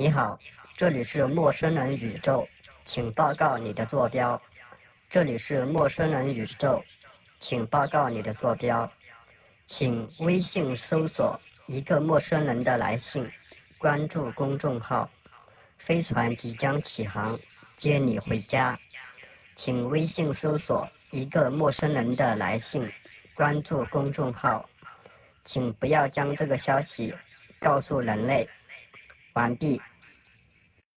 你好这里是陌生人宇宙请报告你的坐标。这里是陌生人宇宙请报告你的坐标。请微信搜索一个陌生人的来信关注公众号。飞船即将起航接你回家。请微信搜索一个陌生人的来信关注公众号。请不要将这个消息告诉人类。完毕。